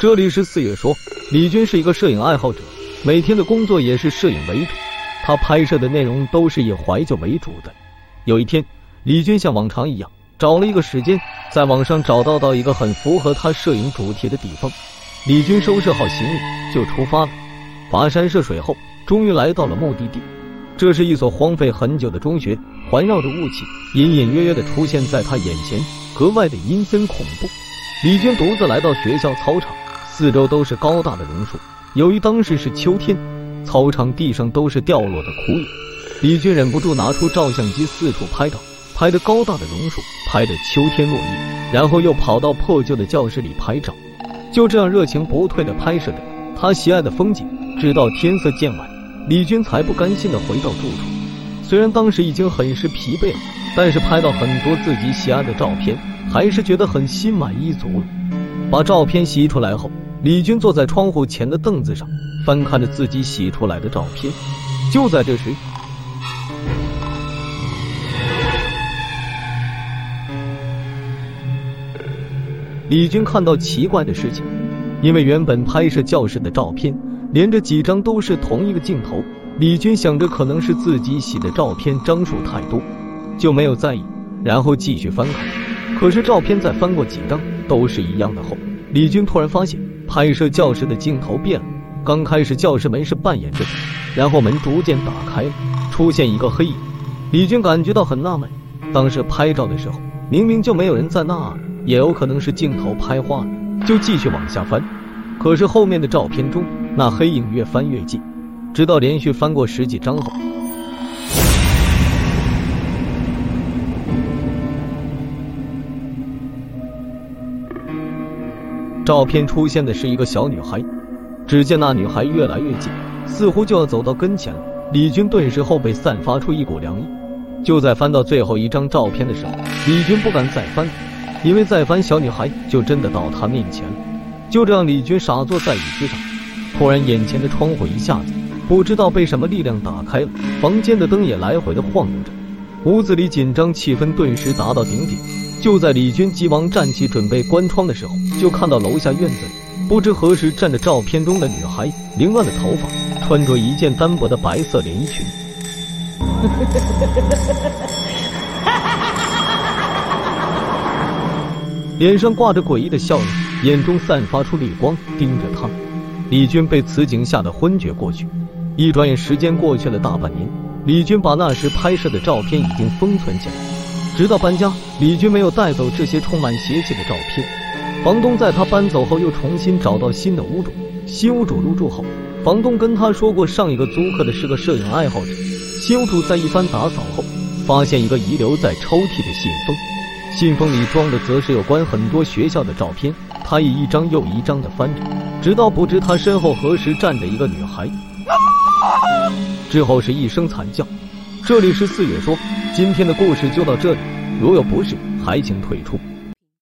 这里是四月说，李军是一个摄影爱好者，每天的工作也是摄影为主。他拍摄的内容都是以怀旧为主的。有一天，李军像往常一样找了一个时间，在网上找到到一个很符合他摄影主题的地方。李军收拾好行李就出发了。跋山涉水后，终于来到了目的地。这是一所荒废很久的中学，环绕着雾气，隐隐约约的出现在他眼前，格外的阴森恐怖。李军独自来到学校操场。四周都是高大的榕树，由于当时是秋天，操场地上都是掉落的枯叶。李军忍不住拿出照相机四处拍照，拍的高大的榕树，拍的秋天落叶，然后又跑到破旧的教室里拍照。就这样热情不退的拍摄着他喜爱的风景，直到天色渐晚，李军才不甘心的回到住处。虽然当时已经很是疲惫了，但是拍到很多自己喜爱的照片，还是觉得很心满意足了。把照片洗出来后。李军坐在窗户前的凳子上，翻看着自己洗出来的照片。就在这时，李军看到奇怪的事情，因为原本拍摄教室的照片连着几张都是同一个镜头，李军想着可能是自己洗的照片张数太多，就没有在意，然后继续翻看。可是照片再翻过几张，都是一样的后，李军突然发现。拍摄教室的镜头变了，刚开始教室门是半掩着的，然后门逐渐打开了，出现一个黑影。李军感觉到很纳闷，当时拍照的时候明明就没有人在那儿，也有可能是镜头拍花了，就继续往下翻。可是后面的照片中，那黑影越翻越近，直到连续翻过十几张后。照片出现的是一个小女孩，只见那女孩越来越近，似乎就要走到跟前了。李军顿时后背散发出一股凉意。就在翻到最后一张照片的时候，李军不敢再翻，因为再翻小女孩就真的到他面前了。就这样，李军傻坐在椅子上，突然眼前的窗户一下子不知道被什么力量打开了，房间的灯也来回的晃悠着，屋子里紧张气氛顿时达到顶点。就在李军急忙站起准备关窗的时候，就看到楼下院子里不知何时站着照片中的女孩，凌乱的头发，穿着一件单薄的白色连衣裙，脸上挂着诡异的笑容，眼中散发出绿光，盯着他。李军被此景吓得昏厥过去。一转眼，时间过去了大半年，李军把那时拍摄的照片已经封存起来。直到搬家，李军没有带走这些充满邪气的照片。房东在他搬走后，又重新找到新的屋主。新屋主入住后，房东跟他说过，上一个租客的是个摄影爱好者。新屋主在一番打扫后，发现一个遗留在抽屉的信封，信封里装的则是有关很多学校的照片。他以一张又一张的翻着，直到不知他身后何时站着一个女孩。之后是一声惨叫。这里是四月说，今天的故事就到这里。如有不适，还请退出。